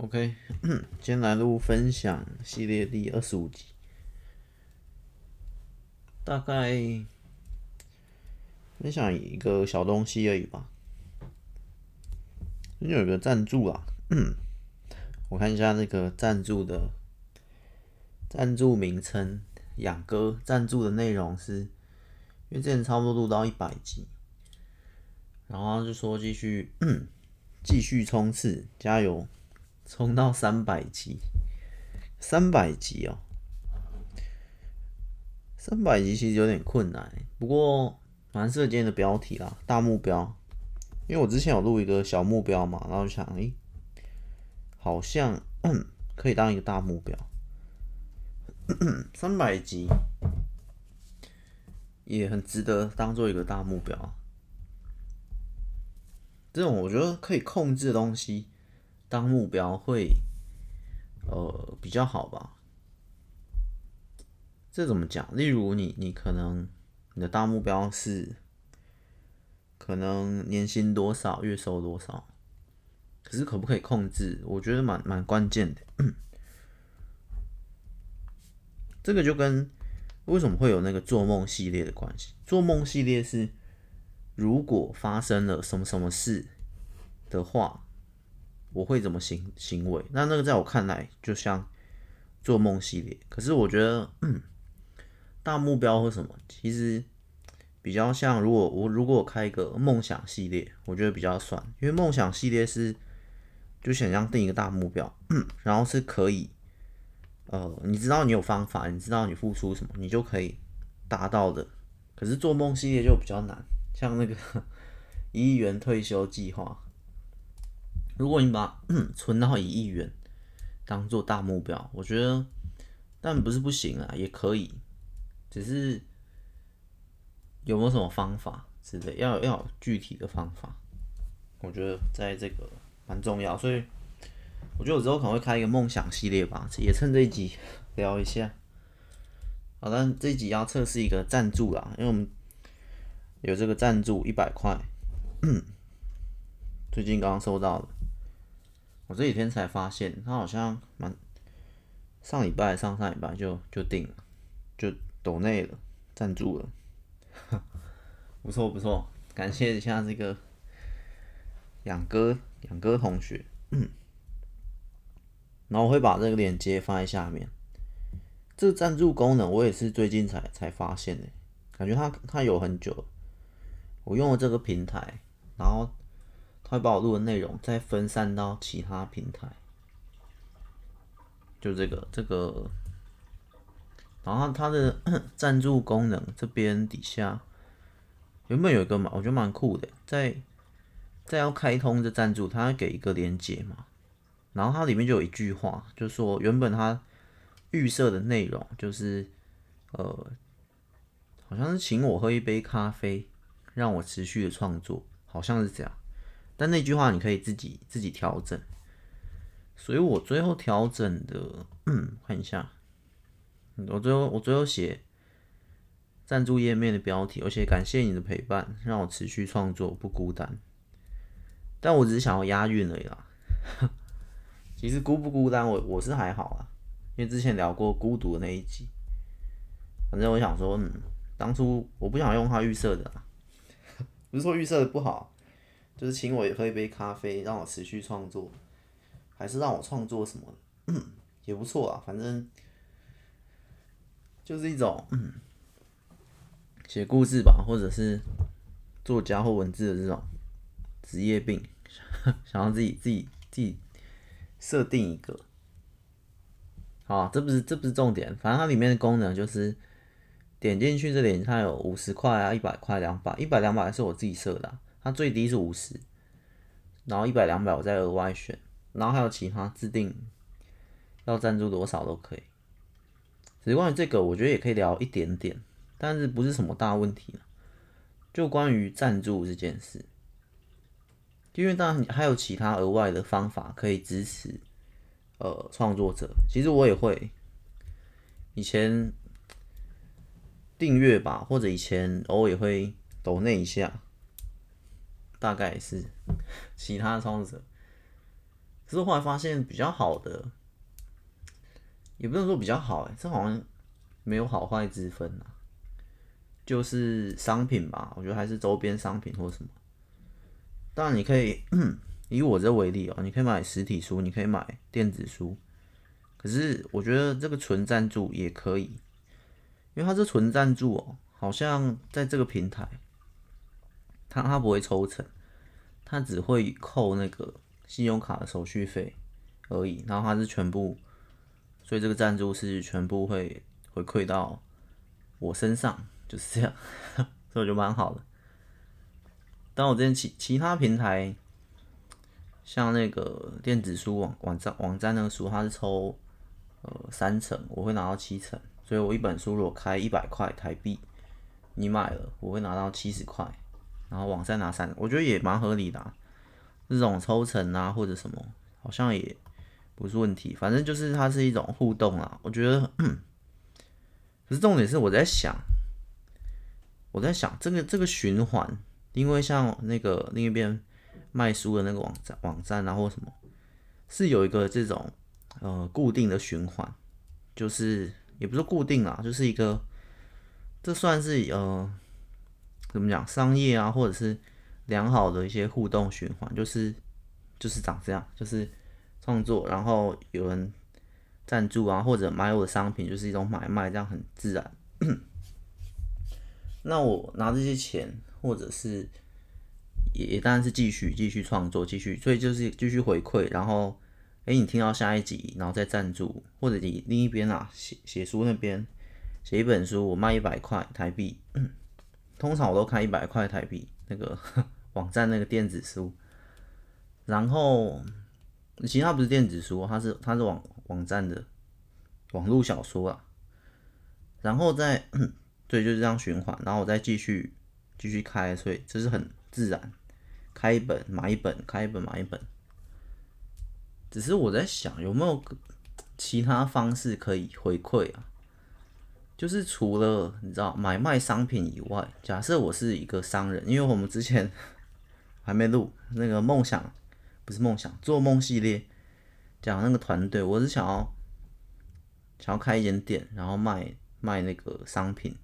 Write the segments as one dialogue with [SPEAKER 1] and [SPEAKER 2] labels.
[SPEAKER 1] OK，今天来录分享系列第二十五集，大概分享一个小东西而已吧。最近有个赞助啊，我看一下那个赞助的赞助名称，养哥赞助的内容是，因为之前差不多录到一百集，然后就说继续 继续冲刺，加油！冲到三百级，三百级哦，三百级其实有点困难，不过蛮适合今天的标题啦，大目标。因为我之前有录一个小目标嘛，然后就想，哎，好像可以当一个大目标。三百级也很值得当做一个大目标。这种我觉得可以控制的东西。当目标会，呃，比较好吧？这怎么讲？例如你，你可能你的大目标是，可能年薪多少，月收多少，可是可不可以控制？我觉得蛮蛮关键的。这个就跟为什么会有那个做梦系列的关系？做梦系列是，如果发生了什么什么事的话。我会怎么行行为？那那个在我看来就像做梦系列，可是我觉得，大目标或什么，其实比较像。如果我如果我开一个梦想系列，我觉得比较算，因为梦想系列是就想象定一个大目标，然后是可以，呃，你知道你有方法，你知道你付出什么，你就可以达到的。可是做梦系列就比较难，像那个 一亿元退休计划。如果你把 存到一亿元当做大目标，我觉得，但不是不行啊，也可以，只是有没有什么方法之类，要要有具体的方法，我觉得在这个蛮重要，所以我觉得我之后可能会开一个梦想系列吧，也趁这一集 聊一下。好，但这一集要测试一个赞助啦，因为我们有这个赞助一百块，最近刚刚收到了。我这几天才发现，他好像蛮上礼拜、上上礼拜就就定了，就抖内了，赞助了，不错不错，感谢一下这个养哥养哥同学，然后我会把这个链接放在下面。这个赞助功能我也是最近才才发现的，感觉它它有很久，我用了这个平台，然后。他会把我录的内容再分散到其他平台，就这个这个，然后它的 赞助功能这边底下原本有一个嘛，我觉得蛮酷的，在在要开通这赞助，它会给一个连接嘛，然后它里面就有一句话，就说原本它预设的内容就是呃，好像是请我喝一杯咖啡，让我持续的创作，好像是这样。但那句话你可以自己自己调整，所以我最后调整的，嗯，看一下，我最后我最后写赞助页面的标题，而且感谢你的陪伴，让我持续创作不孤单。但我只是想要押韵而已啦。其实孤不孤单，我我是还好啊，因为之前聊过孤独的那一集。反正我想说，嗯，当初我不想用它预设的啦，不是说预设的不好。就是请我也喝一杯咖啡，让我持续创作，还是让我创作什么，也不错啊。反正就是一种写故事吧，或者是作家或文字的这种职业病，想要自己自己自己设定一个。好，这不是这不是重点，反正它里面的功能就是点进去这里，它有五十块啊、一百块、两百、一百两百是我自己设的。它最低是五十，然后一百两百我再额外选，然后还有其他自定要赞助多少都可以。只是关于这个，我觉得也可以聊一点点，但是不是什么大问题。就关于赞助这件事，因为当然还有其他额外的方法可以支持呃创作者。其实我也会以前订阅吧，或者以前偶尔也会抖那一下。大概是其他创作者，可是后来发现比较好的，也不能说比较好，哎，这好像没有好坏之分啊。就是商品吧，我觉得还是周边商品或什么。当然你可以 以我这为例哦，你可以买实体书，你可以买电子书。可是我觉得这个纯赞助也可以，因为它是纯赞助哦，好像在这个平台，它它不会抽成，他只会扣那个信用卡的手续费而已，然后他是全部，所以这个赞助是全部会回馈到我身上，就是这样，所以我觉得蛮好的。但我之前其其他平台，像那个电子书网网站网站那个书，它是抽。呃，三成我会拿到七成，所以我一本书如果开一百块台币，你买了我会拿到七十块，然后网站拿三，我觉得也蛮合理的。这种抽成啊或者什么，好像也不是问题，反正就是它是一种互动啊。我觉得，可是重点是我在想，我在想这个这个循环，因为像那个另一边卖书的那个网站网站啊或什么，是有一个这种。呃，固定的循环，就是也不是固定啦，就是一个，这算是呃，怎么讲，商业啊，或者是良好的一些互动循环，就是就是长这样，就是创作，然后有人赞助啊，或者买我的商品，就是一种买卖，这样很自然。那我拿这些钱，或者是也也当然是继续继续创作，继续，所以就是继续回馈，然后。哎，你听到下一集，然后再赞助，或者你另一边啊，写写书那边写一本书，我卖一百块台币，通常我都开一百块台币，那个 网站那个电子书，然后其他不是电子书，它是它是网网站的网络小说啊，然后再 对，就是这样循环，然后我再继续继续开，所以这是很自然，开一本买一本，开一本买一本。只是我在想，有没有其他方式可以回馈啊？就是除了你知道买卖商品以外，假设我是一个商人，因为我们之前 还没录那个梦想，不是梦想，做梦系列讲那个团队，我是想要想要开一间店，然后卖卖那个商品。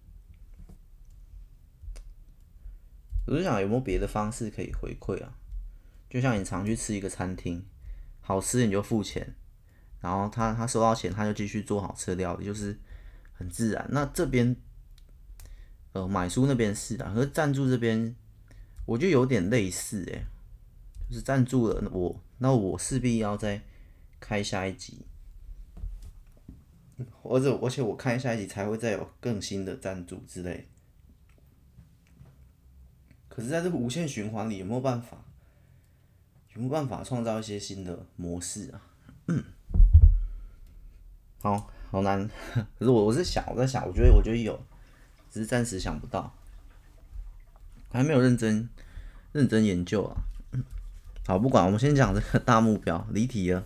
[SPEAKER 1] 我就想有没有别的方式可以回馈啊？就像你常去吃一个餐厅。好吃你就付钱，然后他他收到钱他就继续做好吃的料理，就是很自然。那这边呃买书那边是的，可是赞助这边我觉得有点类似哎，就是赞助了我，那我势必要再开下一集，或者而且我开下一集才会再有更新的赞助之类。可是在这个无限循环里有没有办法？有没有办法创造一些新的模式啊？嗯，好好难。可是我我是想，我在想，我觉得我觉得有，只是暂时想不到，还没有认真认真研究啊。好，不管，我们先讲这个大目标，离题了。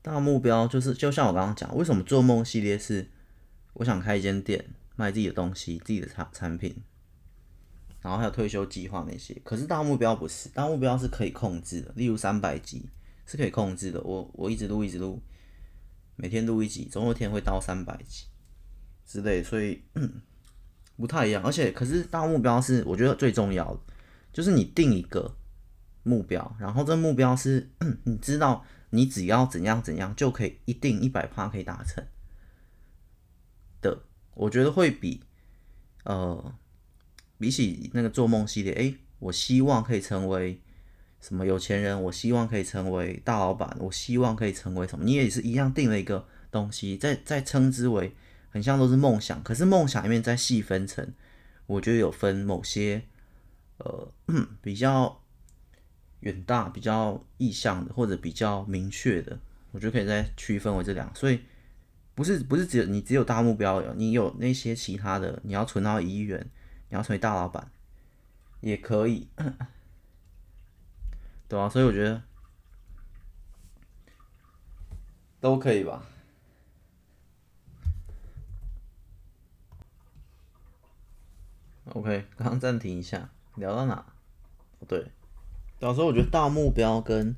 [SPEAKER 1] 大目标就是，就像我刚刚讲，为什么做梦系列是我想开一间店，卖自己的东西，自己的产产品。然后还有退休计划那些，可是大目标不是，大目标是可以控制的，例如三百集是可以控制的。我我一直录一直录，每天录一集，总有一天会到三百集之类，所以不太一样。而且，可是大目标是我觉得最重要的，就是你定一个目标，然后这目标是你知道你只要怎样怎样就可以一定一百趴可以达成的，我觉得会比呃。比起那个做梦系列，诶，我希望可以成为什么有钱人，我希望可以成为大老板，我希望可以成为什么？你也是一样定了一个东西，再再称之为很像都是梦想，可是梦想里面再细分成，我觉得有分某些呃比较远大、比较意向的，或者比较明确的，我觉得可以再区分为这两，所以不是不是只有你只有大目标，你有那些其他的，你要存到一亿元。你要成为大老板也可以，对啊，所以我觉得都可以吧。OK，刚刚暂停一下，聊到哪？对，到时候我觉得大目标跟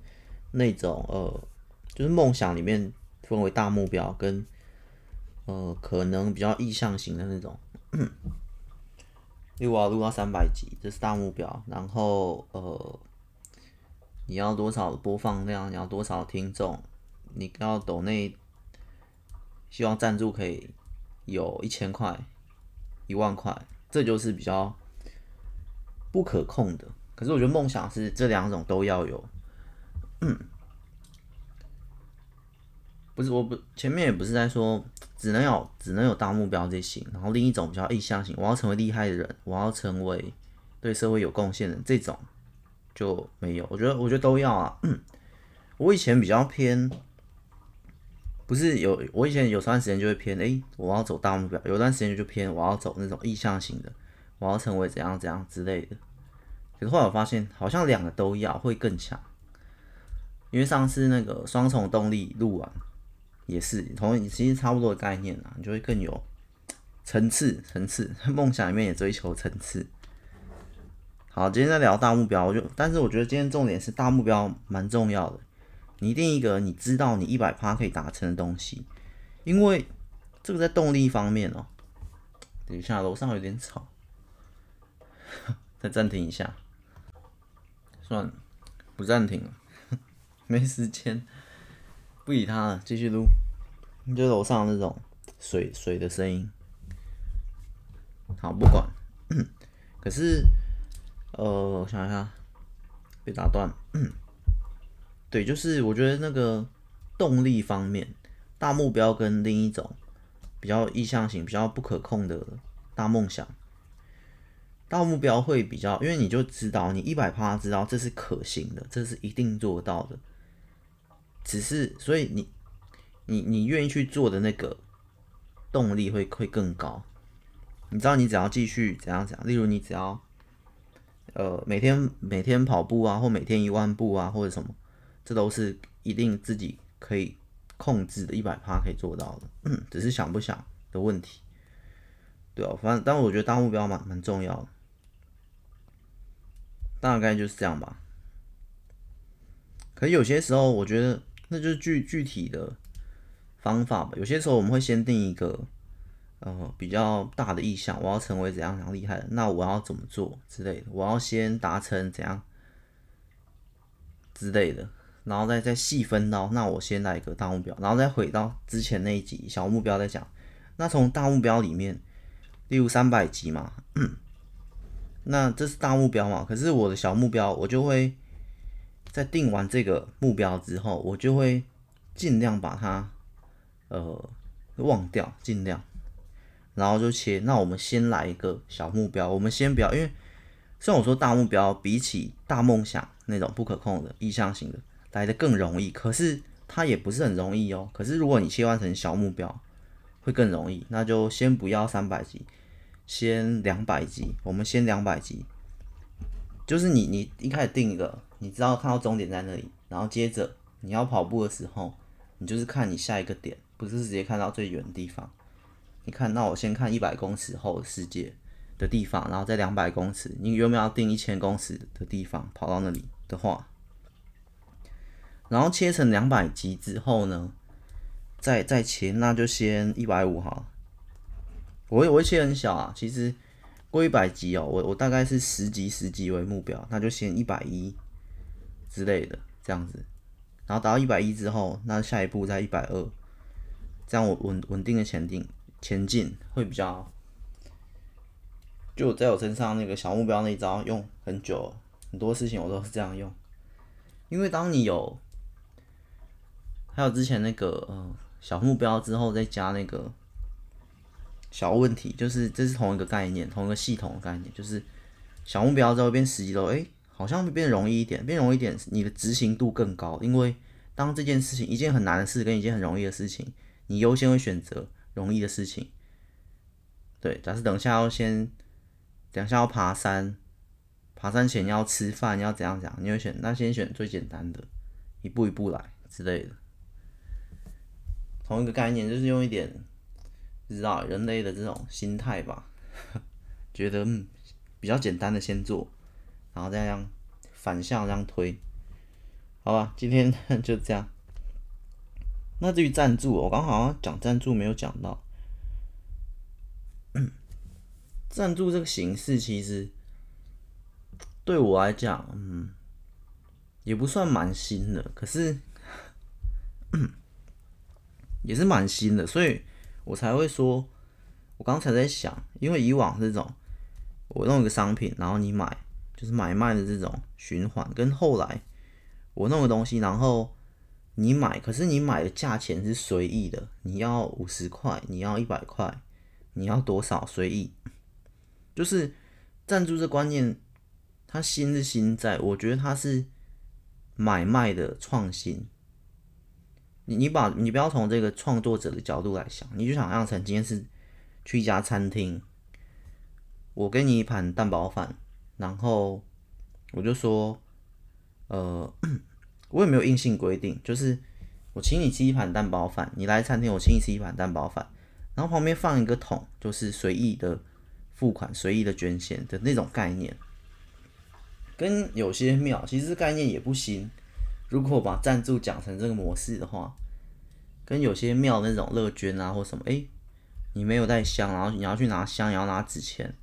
[SPEAKER 1] 那种呃，就是梦想里面分为大目标跟呃可能比较意向型的那种。例如我要录到三百集，这是大目标。然后呃，你要多少播放量？你要多少听众？你要抖内，希望赞助可以有一千块、一万块，这就是比较不可控的。可是我觉得梦想是这两种都要有。嗯，不是，我不前面也不是在说只能有只能有大目标这型，然后另一种比较意向型，我要成为厉害的人，我要成为对社会有贡献的这种就没有。我觉得我觉得都要啊。我以前比较偏，不是有我以前有段时间就会偏，诶、我要走大目标，有段时间就偏我要走那种意向型的，我要成为怎样怎样之类的。可是后来我发现，好像两个都要会更强。因为上次那个双重动力录完，也是同其实差不多的概念啊，你就会更有层次层次。梦想里面也追求层次。好，今天在聊大目标，我就但是我觉得今天重点是大目标蛮重要的。你定一个你知道你一百趴可以达成的东西，因为这个在动力方面哦。等一下，楼上有点吵，再暂停一下。算了，不暂停了。没时间，不理他了，继续录。就楼上那种水水的声音，好，不管。可是，呃，我想一下，被打断。对，就是我觉得那个动力方面，大目标跟另一种比较意向型、比较不可控的大梦想，大目标会比较，因为你就知道，你一百趴知道这是可行的，这是一定做到的。只是，所以你，你，你愿意去做的那个动力会会更高。你知道，你只要继续怎样怎样，例如你只要，呃，每天每天跑步啊，或每天一万步啊，或者什么，这都是一定自己可以控制的，一百趴可以做到的。嗯，只是想不想的问题。对哦，反正，但我觉得大目标蛮蛮重要的。大概就是这样吧。可有些时候，我觉得。那就是具具体的方法吧。有些时候我们会先定一个呃比较大的意向，我要成为怎样怎样厉害的，那我要怎么做之类的，我要先达成怎样之类的，然后再再细分到那我先来一个大目标，然后再回到之前那一集小目标再讲。那从大目标里面，例如三百集嘛，那这是大目标嘛？可是我的小目标我就会。在定完这个目标之后，我就会尽量把它呃忘掉，尽量，然后就切。那我们先来一个小目标，我们先不要，因为虽然我说大目标比起大梦想那种不可控的意向型的来的更容易，可是它也不是很容易哦。可是如果你切换成小目标，会更容易。那就先不要三百级，先两百级，我们先两百级，就是你你一开始定一个。你知道看到终点在那里，然后接着你要跑步的时候，你就是看你下一个点，不是直接看到最远的地方。你看，那我先看一百公尺后世界的地方，然后在两百公尺，你有没有要定一千公尺的地方跑到那里的话，然后切成两百级之后呢，再再切，那就先一百五哈。我会我会切很小啊，其实过一百级哦，我我大概是十级十级为目标，那就先一百一。之类的这样子，然后达到一百一之后，那下一步在一百二，这样我稳稳定的前进前进会比较，就在我身上那个小目标那一招用很久，很多事情我都是这样用，因为当你有，还有之前那个呃小目标之后再加那个小问题，就是这是同一个概念，同一个系统的概念，就是小目标之后变实际了，诶。好像会变容易一点，变容易一点，你的执行度更高。因为当这件事情一件很难的事跟一件很容易的事情，你优先会选择容易的事情。对，假设等下要先，等下要爬山，爬山前要吃饭，要怎样怎样，你会选那先选最简单的，一步一步来之类的。同一个概念，就是用一点，知道人类的这种心态吧，觉得嗯比较简单的先做。然后再这样反向这样推，好吧，今天 就这样。那至于赞助，我刚好像讲赞助没有讲到。赞助这个形式其实对我来讲，嗯，也不算蛮新的，可是 也是蛮新的，所以我才会说，我刚才在想，因为以往这种我弄一个商品，然后你买，就是买卖的这种循环，跟后来我弄个东西，然后你买，可是你买的价钱是随意的，你要五十块，你要一百块，你要多少随意。就是赞助这观念，它新是新在，我觉得它是买卖的创新。你你把你不要从这个创作者的角度来想，你就想象成今天是去一家餐厅，我给你一盘蛋包饭，然后我就说，呃，我也没有硬性规定，就是我请你吃一盘蛋包饭，你来餐厅我请你吃一盘蛋包饭，然后旁边放一个桶，就是随意的。付款随意的捐献的那种概念，跟有些庙其实概念也不新。如果把赞助讲成这个模式的话，跟有些庙那种乐捐啊或什么，诶、你没有带香，然后你要去拿香，你要拿纸钱，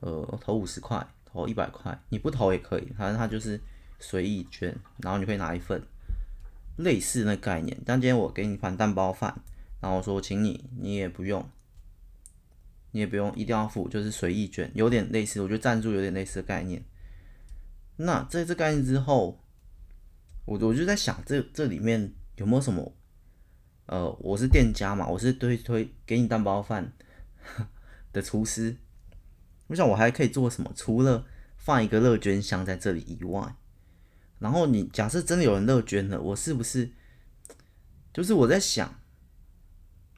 [SPEAKER 1] 呃，投五十块，投一百块，你不投也可以，反正他就是随意捐，然后你可以拿一份，类似那概念。但今天我给你盘蛋包饭，然后我说请你，你也不用。你也不用一定要付，就是随意捐，有点类似，我觉得赞助有点类似的概念。那在这概念之后，我我就在想这，这里面有没有什么？呃，我是店家嘛，我是推推给你蛋包饭 的厨师，我想我还可以做什么？除了放一个乐捐箱在这里以外，然后你假设真的有人乐捐了，我是不是？就是我在想，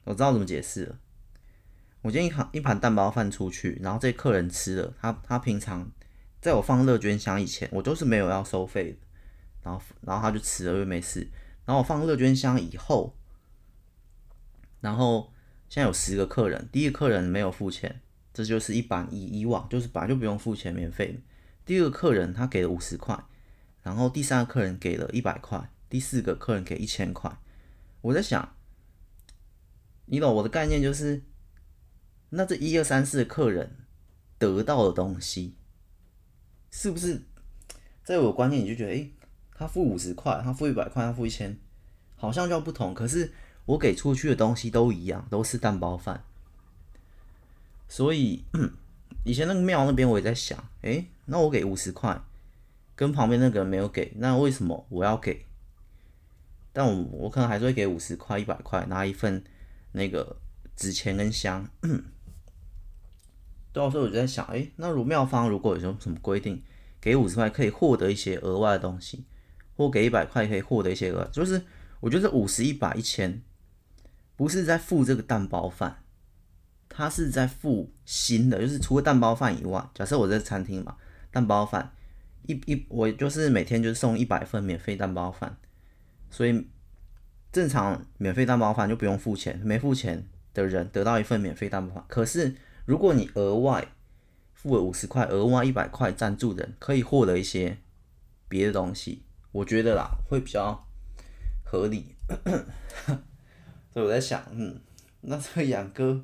[SPEAKER 1] 我知道怎么解释了。我今天一盘一盘蛋包饭出去，然后这客人吃了，他他平常在我放乐捐箱以前，我都是没有要收费的，然后然后他就吃了又没事，然后我放乐捐箱以后，然后现在有十个客人，第一个客人没有付钱，这就是一般以以往就是本来就不用付钱免费，第二个客人他给了五十块，然后第三个客人给了一百块，第四个客人给一千块，我在想，你懂我的概念就是。那这一二三四的客人得到的东西，是不是在我观念你就觉得，诶、他付五十块，他付一百块，他付一千，好像就不同。可是我给出去的东西都一样，都是蛋包饭。所以 以前那个庙那边我也在想，诶、那我给五十块，跟旁边那个人没有给，那为什么我要给？但我我可能还是会给五十块、一百块，拿一份那个纸钱跟香。对啊，所以我就在想，哎，那如庙方如果有什么什么规定，给五十块可以获得一些额外的东西，或给一百块可以获得一些额，就是我觉得五十、一百、一千，不是在付这个蛋包饭，他是在付新的，就是除了蛋包饭以外，假设我在餐厅嘛，蛋包饭一一我就是每天就是送一百份免费蛋包饭，所以正常免费蛋包饭就不用付钱，没付钱的人得到一份免费蛋包饭，可是。如果你额外付了五十块，额外一百块赞助人可以获得一些别的东西，我觉得啦会比较合理。所以我在想，嗯，那这个养哥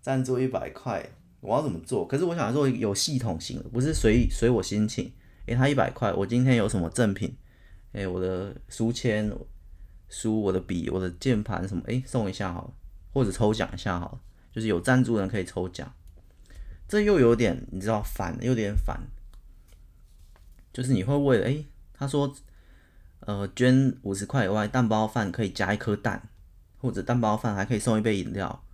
[SPEAKER 1] 赞助一百块，我要怎么做？可是我想做有系统性的，不是随随我心情。诶、欸，他一百块，我今天有什么赠品？诶、我的书签、书、我的笔、我的键盘什么？诶、送一下好了，或者抽奖一下好了。就是有赞助人可以抽奖，这又有点你知道烦，有点烦。就是你会为了诶、他说，呃，捐五十块以外，蛋包饭可以加一颗蛋，或者蛋包饭还可以送一杯饮料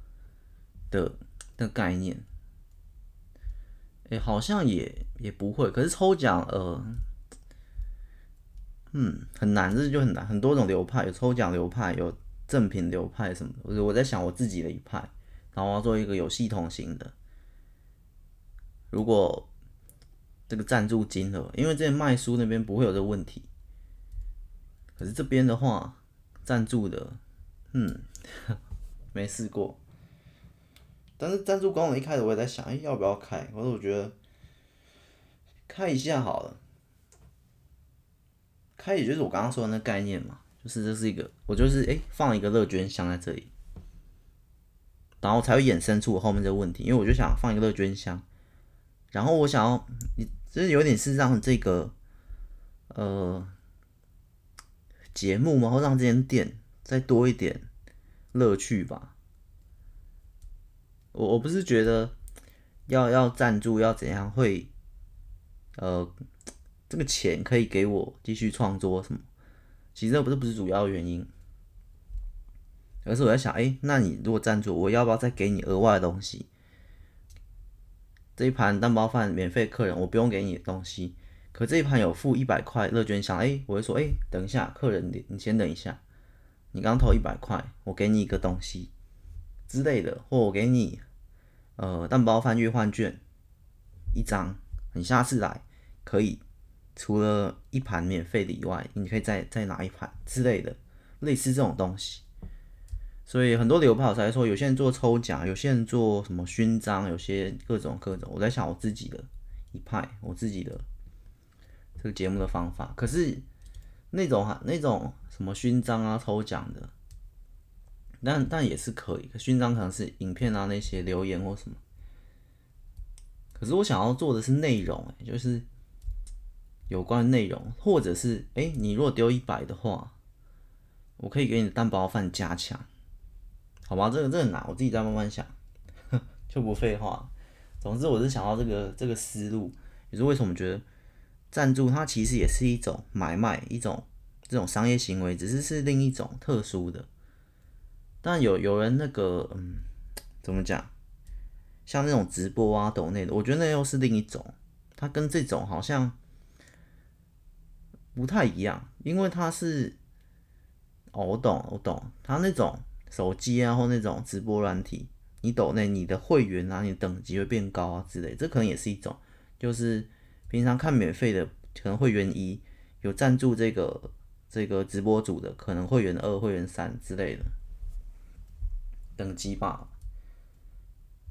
[SPEAKER 1] 的的概念。哎、好像也也不会。可是抽奖，呃，嗯，很难，这就很难。很多种流派，有抽奖流派，有赠品流派什么的。我我在想我自己的一派。然后我要做一个有系统型的。如果这个赞助金额，因为这卖书那边不会有这个问题，可是这边的话，赞助的，嗯，没试过。但是赞助功能一开始我也在想，哎，要不要开？可是我觉得开一下好了，开也就是我刚刚说的那概念嘛，就是这是一个，我就是哎、放一个乐捐箱在这里，然后才会衍生出我后面这个问题，因为我就想放一个乐捐箱，然后我想要，你就是有点是让这个呃节目嘛，或让这间店再多一点乐趣吧。我我不是觉得要要赞助要怎样会呃。这个钱可以给我继续创作什么？其实这不是不是主要原因，而是我在想，哎，那你如果赞助，我要不要再给你额外的东西？这一盘蛋包饭免费，客人我不用给你的东西，可这一盘有付一百块乐捐箱，哎，我会说，哎，等一下，客人你你先等一下，你刚投一百块，我给你一个东西之类的，或我给你呃蛋包饭兑换券一张，你下次来可以。除了一盘免费的以外，你可以再再拿一盘之类的，类似这种东西。所以很多流派才说，有些人做抽奖，有些人做什么勋章，有些各种各种。我在想我自己的一派，我自己的这个节目的方法。可是那种哈那种什么勋章啊，抽奖的，但但也是可以。勋章可能是影片啊那些留言或什么。可是我想要做的是内容，欸，就是。有关内容，或者是哎、你如果丢一百的话，我可以给你的蛋包饭加强，好吧？这个这个难，我自己再慢慢想，就不废话。总之，我是想到这个这个思路，也是为什么觉得赞助它其实也是一种买卖，一种这种商业行为，只是是另一种特殊的。但有有人那个嗯，怎么讲？像那种直播啊、抖内的，我觉得那又是另一种，它跟这种好像。不太一样，因为它是，哦，我懂，我懂，它那种手机啊或那种直播软体，你抖内你的会员啊，你等级会变高啊之类，这可能也是一种，就是平常看免费的，可能会员一有赞助这个这个直播主的，可能会员二、会员三之类的等级吧。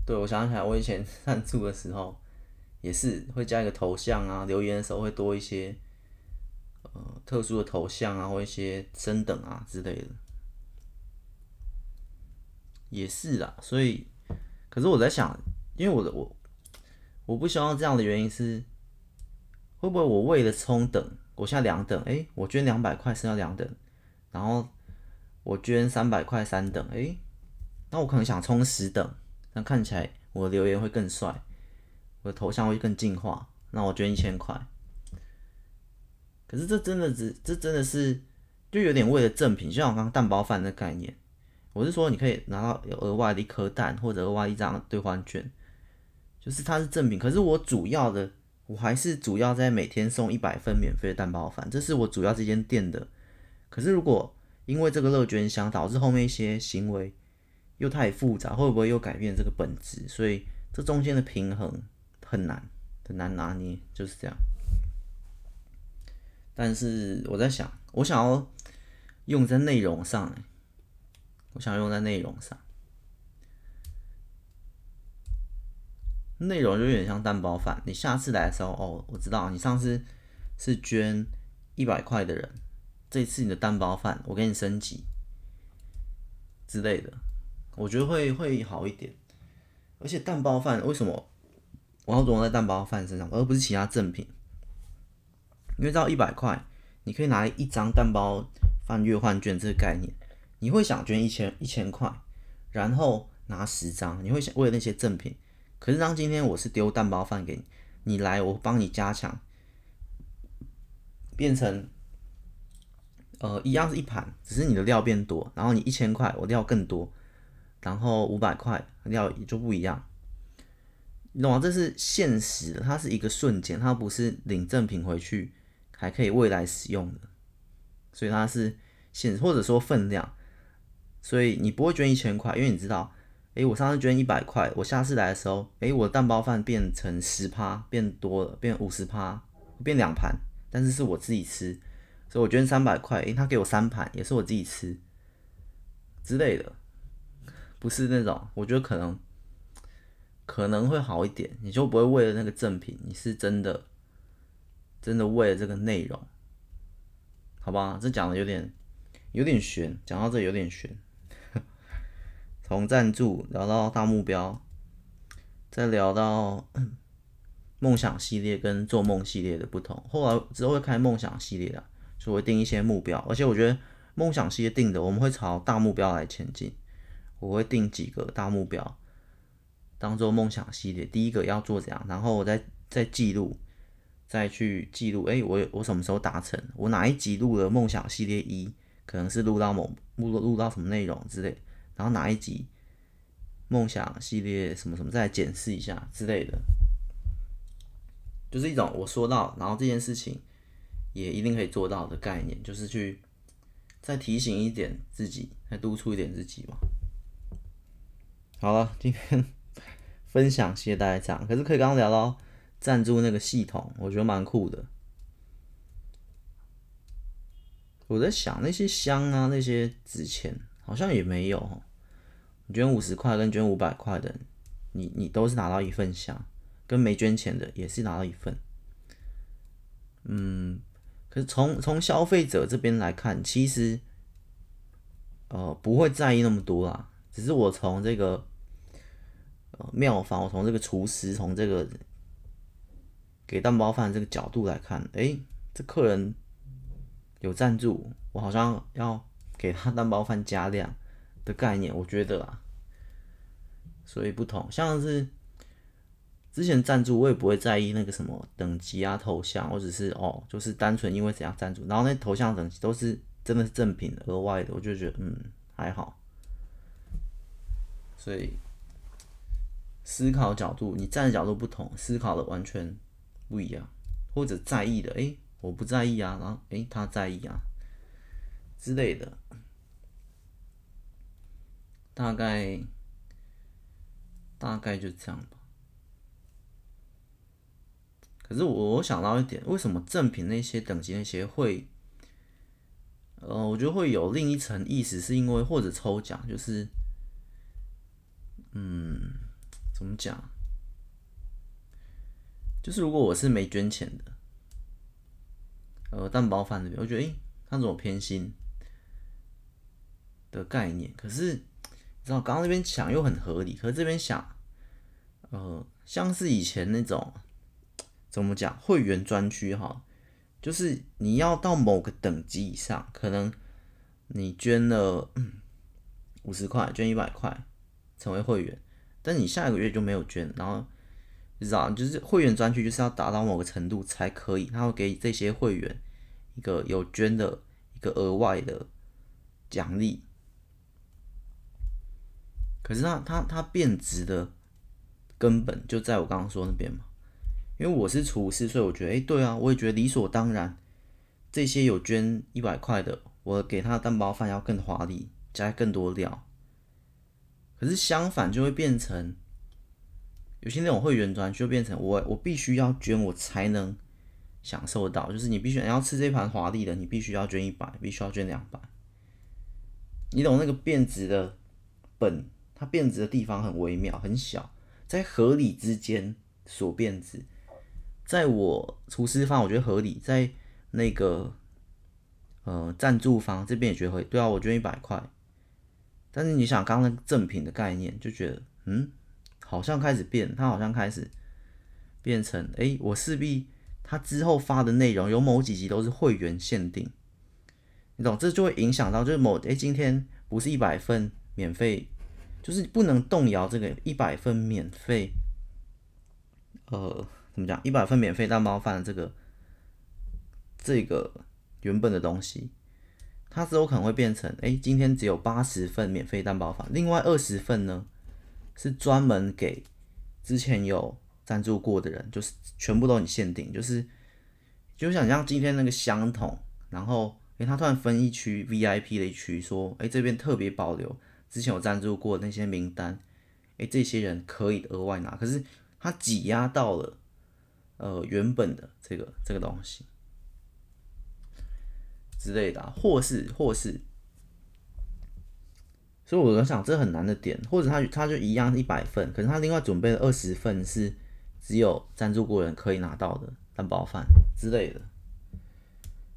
[SPEAKER 1] 对，我想起来，我以前 赞助的时候也是会加一个头像啊，留言的时候会多一些。呃，特殊的头像啊，或一些升等啊之类的，也是啦。所以，可是我在想，因为我的我我不希望这样的原因是，会不会我为了冲等，我现在两等，哎、我捐两百块升到两等，然后我捐三百块三等，哎、那我可能想冲十等，那看起来我的留言会更帅，我的头像会更进化，那我捐一千块。可是这真的只，这真的是就有点为了赠品，就像我刚刚蛋包饭的概念。我是说，你可以拿到有额外的一颗蛋，或者额外一张兑换券，就是它是赠品。可是我主要的，我还是主要在每天送一百份免费的蛋包饭，这是我主要这间店的。可是如果因为这个乐捐箱导致后面一些行为又太复杂，会不会又改变这个本质？所以这中间的平衡很难很难拿捏，就是这样。但是我在想，我想要用在内容上，我想用在内容上，内容就有点像蛋包饭。你下次来的时候，哦，我知道你上次是捐一百块的人，这次你的蛋包饭我给你升级之类的，我觉得会会好一点。而且蛋包饭为什么我要着重在蛋包饭身上，而不是其他赠品？因为到一百块，你可以拿一张蛋包饭月换券这个概念，你会想捐一千一千块，然后拿十张，你会想为了那些赠品。可是当今天我是丢蛋包饭给你，你来我帮你加强，变成呃一样是一盘，只是你的料变多，然后你一千块我料更多，然后五百块料也就不一样。你懂吗？这是现实的，它是一个瞬间，它不是领赠品回去。还可以未来使用的，所以它是现或者说分量，所以你不会捐一千块，因为你知道，诶，我上次捐一百块，我下次来的时候，诶，我的蛋包饭变成十趴，变多了，变五十趴，变两盘，但是是我自己吃，所以我捐三百块，诶，他给我三盘，也是我自己吃之类的，不是那种，我觉得可能可能会好一点，你就不会为了那个赠品，你是真的。真的为了这个内容，好吧？这讲的有点有点悬，讲到这有点悬。从赞助聊到大目标，再聊到 梦想系列跟做梦系列的不同。后来之后会开梦想系列的，就会定一些目标。而且我觉得梦想系列定的，我们会朝大目标来前进。我会定几个大目标，当做梦想系列。第一个要做怎样，然后我再再记录。再去记录，哎、我我什么时候达成？我哪一集录了梦想系列一，可能是录到某录录到什么内容之类，然后哪一集梦想系列什么什么，再检视一下之类的，就是一种我说到，然后这件事情也一定可以做到的概念，就是去再提醒一点自己，再督促一点自己嘛。好了，今天分享谢谢大家，可是可以刚刚聊到。赞助那个系统，我觉得蛮酷的。我在想那些箱啊，那些纸钱好像也没有。你捐五十块跟捐五百块的，你你都是拿到一份箱，跟没捐钱的也是拿到一份。嗯，可是从从消费者这边来看，其实呃不会在意那么多啦。只是我从这个呃庙方，我从这个厨师，从这个。给蛋包饭这个角度来看，诶、这客人有赞助，我好像要给他蛋包饭加量的概念，我觉得啊，所以不同，像是之前赞助，我也不会在意那个什么等级啊、头像，或者是哦，就是单纯因为怎样赞助，然后那头像等级都是真的是正品、额外的，我就觉得嗯还好，所以思考角度，你站的角度不同，思考的完全。不一样，或者在意的，诶、欸，我不在意啊，然后诶、欸，他在意啊之类的，大概大概就这样吧。可是我我想到一点，为什么正品那些等级那些会，呃，我觉得会有另一层意思，是因为或者抽奖，就是，嗯，怎么讲？就是如果我是没捐钱的，呃，蛋包饭那边，我觉得，诶、他怎么偏心的概念，可是你知道，刚刚那边想又很合理，可是这边想，呃，像是以前那种怎么讲，会员专区哈，就是你要到某个等级以上，可能你捐了五十块，捐一百块成为会员，但你下一个月就没有捐，然后。你知道，就是会员专区就是要达到某个程度才可以，他会给这些会员一个有捐的一个额外的奖励。可是他他他变值的根本就在我刚刚说那边嘛，因为我是厨师，所以我觉得，哎、对啊，我也觉得理所当然，这些有捐一百块的，我给他的蛋包饭要更华丽，加更多料。可是相反就会变成。有些那种会员专就变成我我必须要捐我才能享受到，就是你必须要吃这盘华丽的，你必须要捐一百，必须要捐两百。你懂那个变质的本，它变质的地方很微妙很小，在合理之间所变质。在我厨师方我觉得合理，在那个呃赞助方这边也觉得合理。对啊，我捐一百块，但是你想刚刚那个赠品的概念，就觉得嗯。好像开始变，他好像开始变成，哎、我势必他之后发的内容有某几集都是会员限定，你懂？这就会影响到，就是某，哎、今天不是一百份免费，就是不能动摇这个一百份免费，呃，怎么讲？一百份免费蛋包饭这个这个原本的东西，它之后可能会变成，哎、今天只有八十份免费蛋包法，另外二十份呢？是专门给之前有赞助过的人，就是全部都很限定，就是就想像今天那个相同，然后诶，他突然分一区 VIP 的一区，说，诶，这边特别保留之前有赞助过那些名单，诶，这些人可以额外拿，可是他挤压到了呃原本的这个这个东西之类的，或是或是。所以我在想，这很难的点，或者他他就一样一百份，可是他另外准备了二十份是只有赞助过人可以拿到的蛋包饭之类的。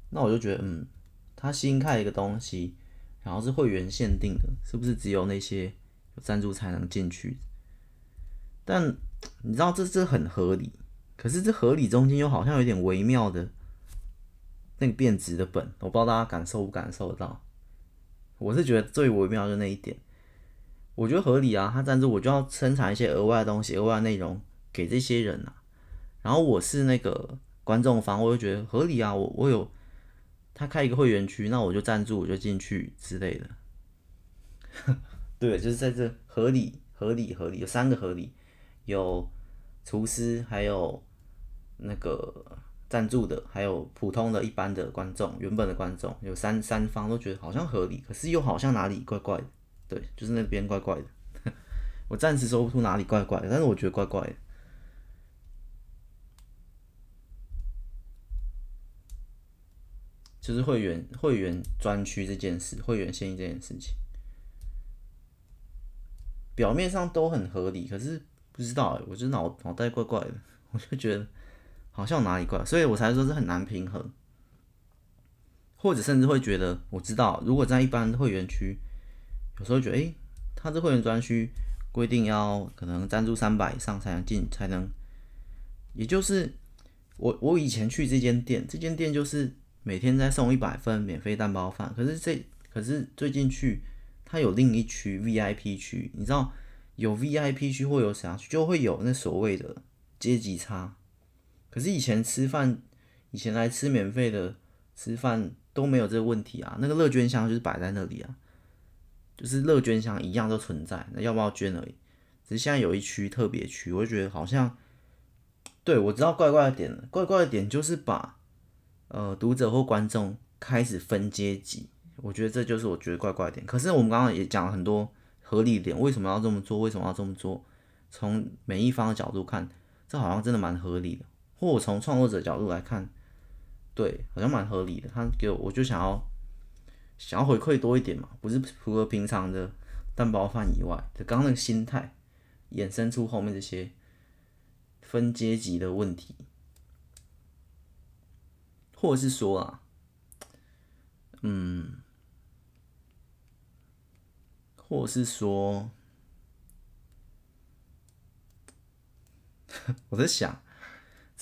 [SPEAKER 1] 那我就觉得，嗯，他新开一个东西，然后是会员限定的，是不是只有那些有赞助才能进去？但你知道这这很合理，可是这合理中间又好像有点微妙的那个变质的本，我不知道大家感受不感受得到。我是觉得最微妙的那一点，我觉得合理啊，他赞助我就要生产一些额外的东西、额外的内容给这些人啊。然后我是那个观众方，我就觉得合理啊，我我有他开一个会员区，那我就赞助，我就进去之类的。对，就是在这合理、合理、合理，有三个合理。有厨师，还有那个赞助的，还有普通的一般的观众，原本的观众，有三三方都觉得好像合理，可是又好像哪里怪怪的，对，就是那边怪怪的。我暂时说不出哪里怪怪的，但是我觉得怪怪的，就是会员会员专区这件事，会员限议这件事情，表面上都很合理，可是。不知道哎，我就脑脑袋怪怪的，我就觉得好像哪里怪，所以我才说是很难平衡，或者甚至会觉得，我知道如果在一般会员区，有时候觉得，诶，他这会员专区规定要可能赞助三百以上才能进，才能，也就是我我以前去这间店，这间店就是每天在送一百份免费蛋包饭，可是这可是最近去，它有另一区 VIP 区，你知道。有 VIP 区或有啥区，就会有那所谓的阶级差。可是以前吃饭，以前来吃免费的吃饭都没有这个问题啊。那个乐捐箱就是摆在那里啊，就是乐捐箱一样都存在，那要不要捐而已。只是现在有一区特别区，我就觉得好像，对，我知道怪怪的点了，怪怪的点就是把呃读者或观众开始分阶级，我觉得这就是我觉得怪怪的点。可是我们刚刚也讲了很多。合理点，为什么要这么做？为什么要这么做？从每一方的角度看，这好像真的蛮合理的。或我从创作者角度来看，对，好像蛮合理的。他给我，我就想要想要回馈多一点嘛，不是除了平常的蛋包饭以外，就刚刚那个心态衍生出后面这些分阶级的问题，或者是说啊，嗯。或者是说，我在想，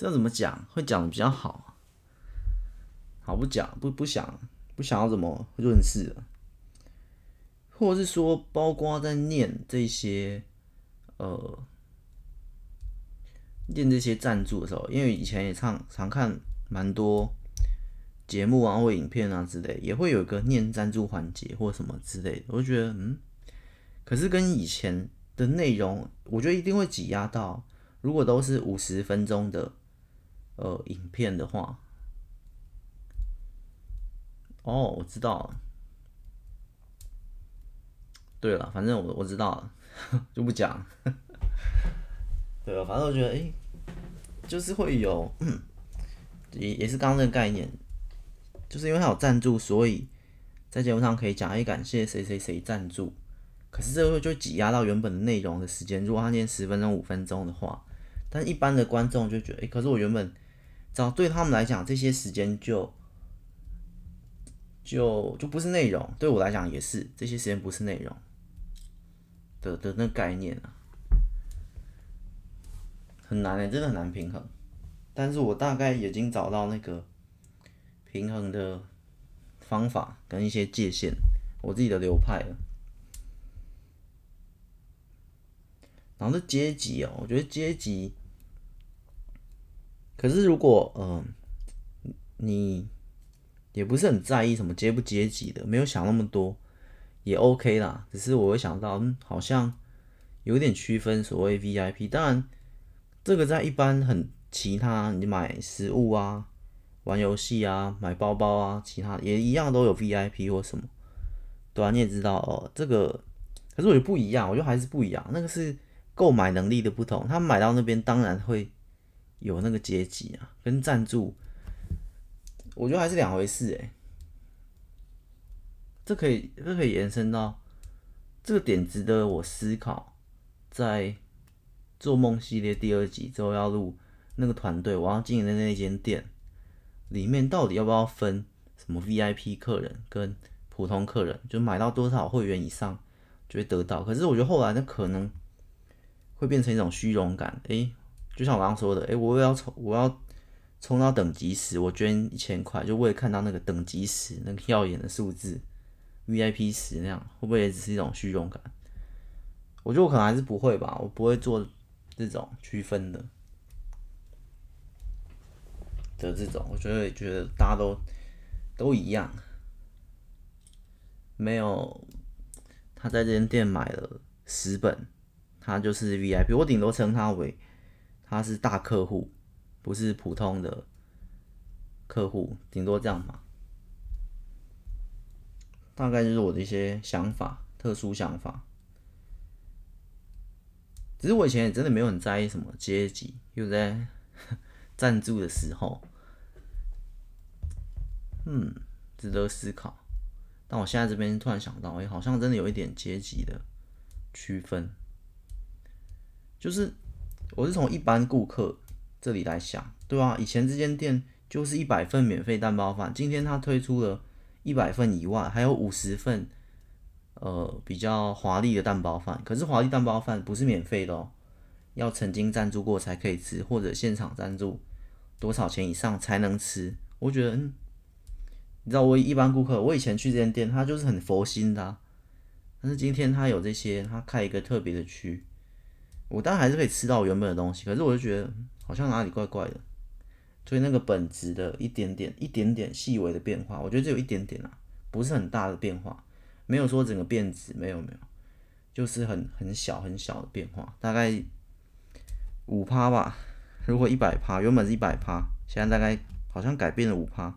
[SPEAKER 1] 这怎么讲会讲的比较好？好不讲，不不想不想要怎么润饰了？或者是说，包括在念这些呃，念这些赞助的时候，因为以前也常常看蛮多节目啊或影片啊之类，也会有一个念赞助环节或什么之类的，我就觉得嗯。可是跟以前的内容，我觉得一定会挤压到。如果都是五十分钟的呃影片的话，哦，我知道了。对了，反正我我知道了，就不讲。对啊，反正我觉得，哎、就是会有，也也是刚刚那个概念，就是因为他有赞助，所以在节目上可以讲，哎，感谢谁谁谁赞助。可是这个就挤压到原本的内容的时间。如果他念十分钟、五分钟的话，但一般的观众就觉得，哎、可是我原本，只要对他们来讲，这些时间就就就不是内容。对我来讲也是，这些时间不是内容的的那概念啊，很难诶、欸，真的很难平衡。但是我大概已经找到那个平衡的方法跟一些界限，我自己的流派了。然后是阶级哦，我觉得阶级，可是如果嗯、你也不是很在意什么阶不阶级的，没有想那么多，也 OK 啦。只是我会想到，嗯，好像有点区分所谓 VIP。当然，这个在一般很其他，你买食物啊、玩游戏啊、买包包啊，其他也一样都有 VIP 或什么。对啊，你也知道哦，这个可是我觉得不一样，我觉得还是不一样，那个是。购买能力的不同，他买到那边当然会有那个阶级啊，跟赞助，我觉得还是两回事哎。这可以，这可以延伸到这个点，值得我思考。在做梦系列第二集之后要录那个团队，我要经营的那间店里面，到底要不要分什么 VIP 客人跟普通客人，就买到多少会员以上就会得到。可是我觉得后来那可能会变成一种虚荣感，诶、就像我刚刚说的，诶、欸，我要冲，我要冲到等级十，我捐一千块，就为了看到那个等级十那个耀眼的数字，VIP 十那样，会不会也只是一种虚荣感？我觉得我可能还是不会吧，我不会做这种区分的。的这种，我觉得觉得大家都都一样，没有他在这间店买了十本，他就是 VIP，我顶多称他为他是大客户，不是普通的客户，顶多这样嘛。大概就是我的一些想法，特殊想法。只是我以前也真的没有很在意什么阶级，又在 赞助的时候。嗯，值得思考。但我现在这边突然想到，哎、好像真的有一点阶级的区分。就是我是从一般顾客这里来想，对吧？以前这间店就是一百份免费蛋包饭，今天他推出了一百份以外，还有五十份，呃，比较华丽的蛋包饭。可是华丽蛋包饭不是免费的哦，要曾经赞助过才可以吃，或者现场赞助多少钱以上才能吃。我觉得，嗯。你知道我一般顾客，我以前去这间店，他就是很佛心的，但是今天他有这些，他开一个特别的区，我当然还是可以吃到原本的东西，可是我就觉得好像哪里怪怪的，所以那个本质的一点点、一点点细微的变化，我觉得只有一点点啊，不是很大的变化，没有说整个变质，没有没有，就是很很小很小的变化，大概五趴吧，如果一百趴，原本是一百趴，现在大概好像改变了五趴。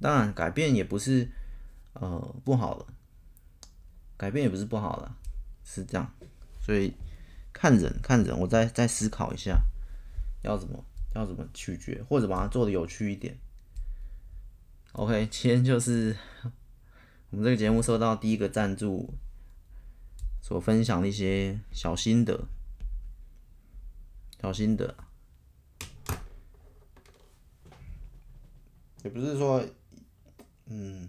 [SPEAKER 1] 当然，改变也不是呃不好了，改变也不是不好了，是这样。所以看人看人，我再再思考一下，要怎么要怎么取决，或者把它做的有趣一点。OK，今天就是我们这个节目收到第一个赞助，所分享的一些小心得，小心得，也不是说。嗯，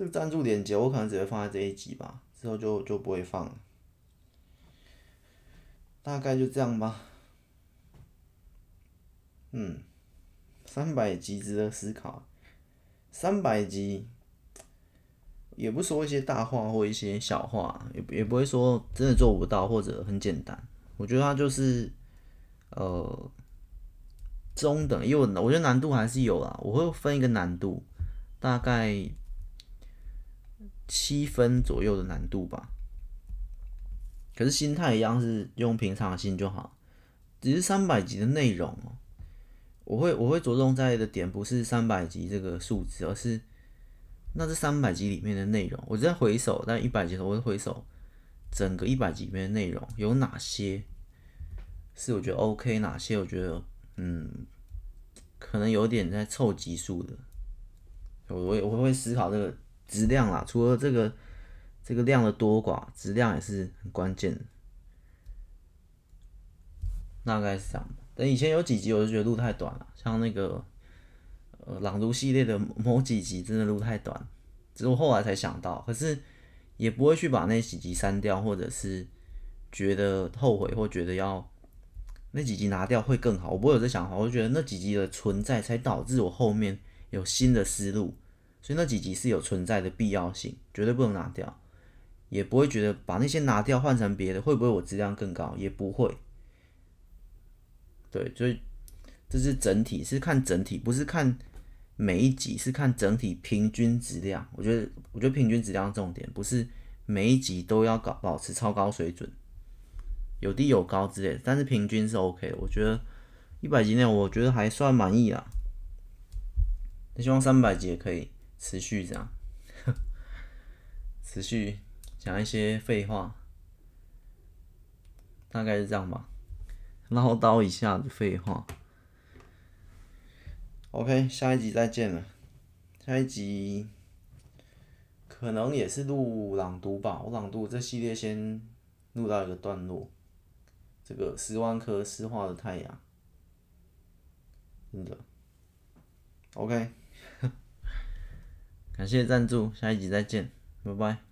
[SPEAKER 1] 这个赞助链接我可能只会放在这一集吧，之后就就不会放了。大概就这样吧。嗯，三百集值得思考。三百集也不说一些大话或一些小话，也也不会说真的做不到或者很简单。我觉得它就是，呃。中等，因为我我觉得难度还是有啦，我会分一个难度，大概七分左右的难度吧。可是心态一样是用平常心就好，只是三百集的内容哦，我会我会着重在的点不是三百集这个数字，而是那这三百集里面的内容。我在回首，在一百集，我会回首整个一百集里面的内容有哪些是我觉得 OK，哪些我觉得。嗯，可能有点在凑集数的，我我我会思考这个质量啦。除了这个这个量的多寡，质量也是很关键。大概是这样。等以前有几集我就觉得录太短了，像那个呃朗读系列的某几集真的录太短，只是我后来才想到，可是也不会去把那几集删掉，或者是觉得后悔或觉得要。那几集拿掉会更好，我不会有这想法，我就觉得那几集的存在才导致我后面有新的思路，所以那几集是有存在的必要性，绝对不能拿掉，也不会觉得把那些拿掉换成别的会不会我质量更高，也不会。对，所以这是整体，是看整体，不是看每一集，是看整体平均质量。我觉得，我觉得平均质量重点，不是每一集都要搞保持超高水准。有低有高之类的，但是平均是 OK 的。我觉得一百集内，我觉得还算满意啦。希望三百集也可以持续这样，持续讲一些废话，大概是这样吧，唠叨一下子废话。OK，下一集再见了。下一集可能也是录朗读吧，我朗读这系列先录到一个段落。这个十万颗湿化的太阳，真的。OK，感谢赞助，下一集再见，拜拜。